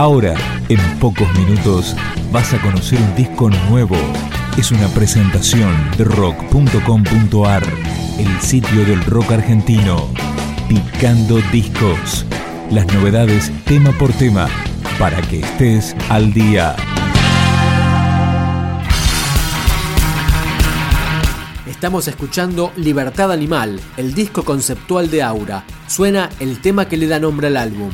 Ahora, en pocos minutos, vas a conocer un disco nuevo. Es una presentación de rock.com.ar, el sitio del rock argentino. Picando discos. Las novedades tema por tema, para que estés al día. Estamos escuchando Libertad Animal, el disco conceptual de Aura. Suena el tema que le da nombre al álbum.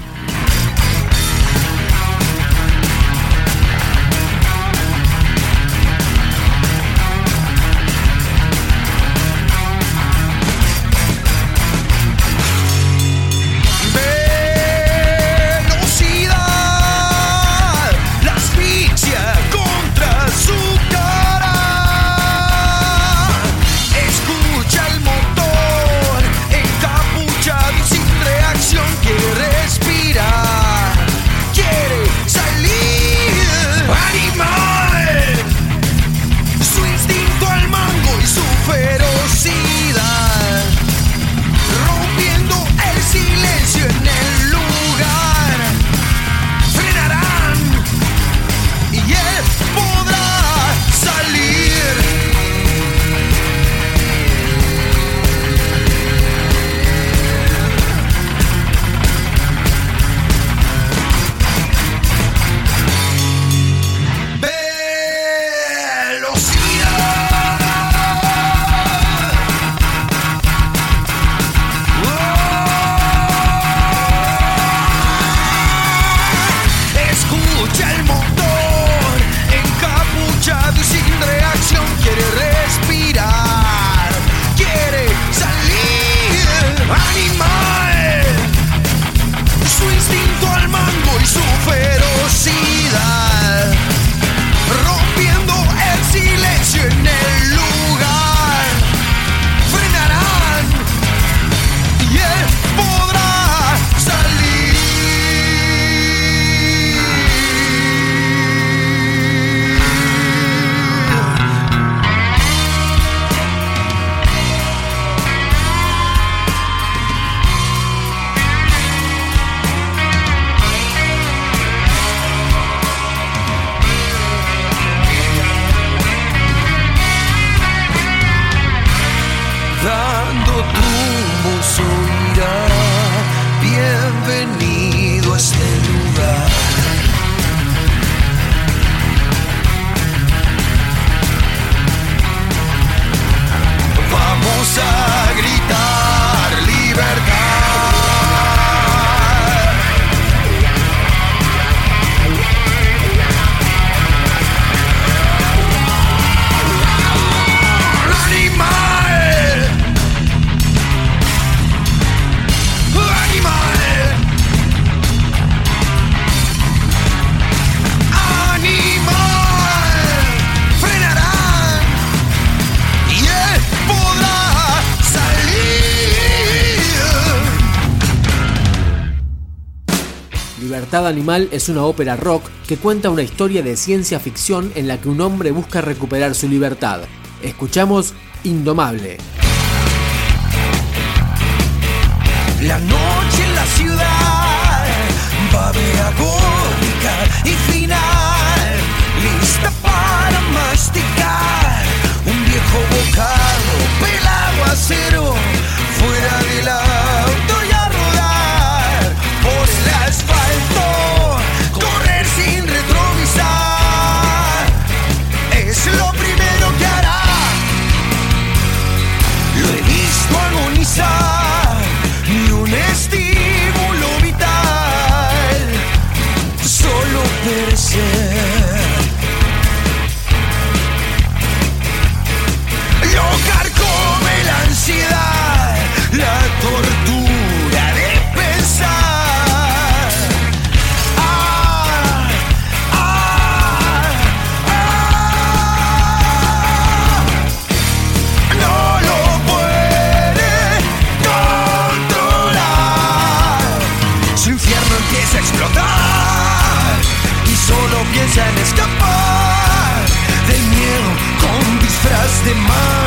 Libertad Animal es una ópera rock que cuenta una historia de ciencia ficción en la que un hombre busca recuperar su libertad. Escuchamos Indomable. La noche en la ciudad de agónica y final, lista para masticar un viejo bocado pelado acero fuera de demais.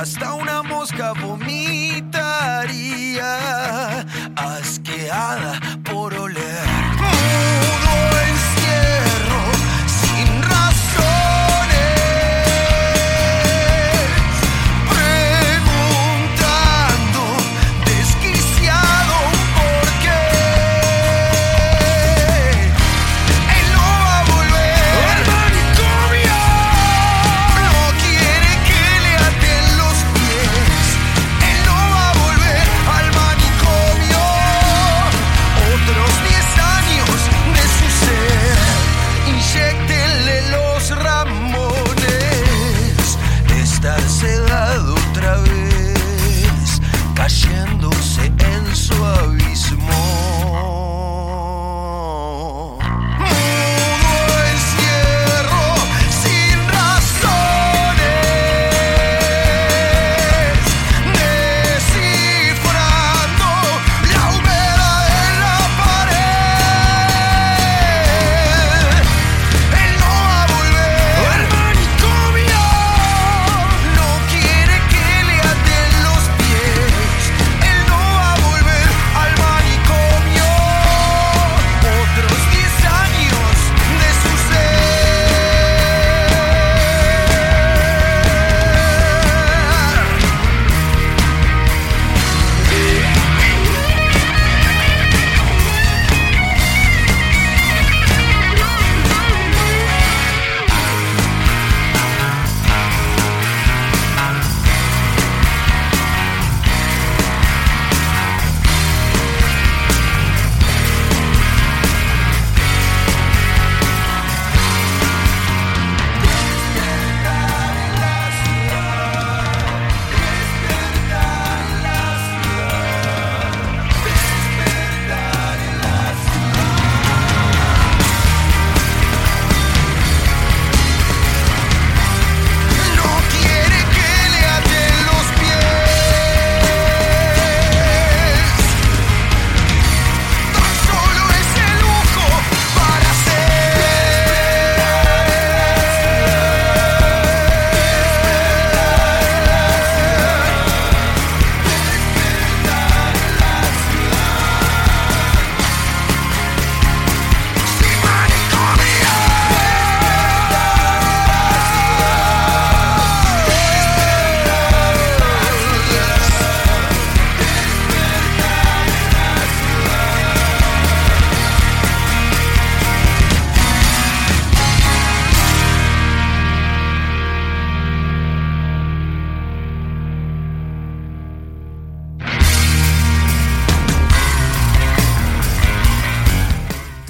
hasta una mosca vomitaría, asqueada por oler.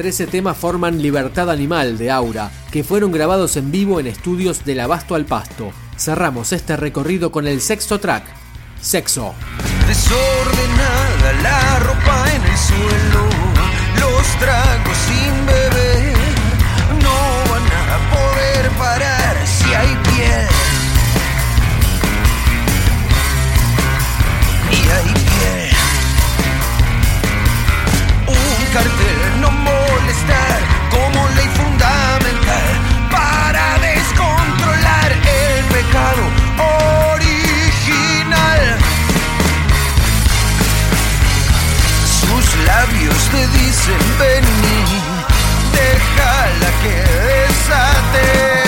13 temas forman Libertad Animal de Aura, que fueron grabados en vivo en estudios del Abasto al Pasto. Cerramos este recorrido con el sexto track, Sexo. Desordenada la ropa en el suelo, los tragos sin beber, no van a poder parar si hay piel. Y hay piel. Un cartel como ley fundamental para descontrolar el pecado original. Sus labios te dicen, vení, déjala que desate.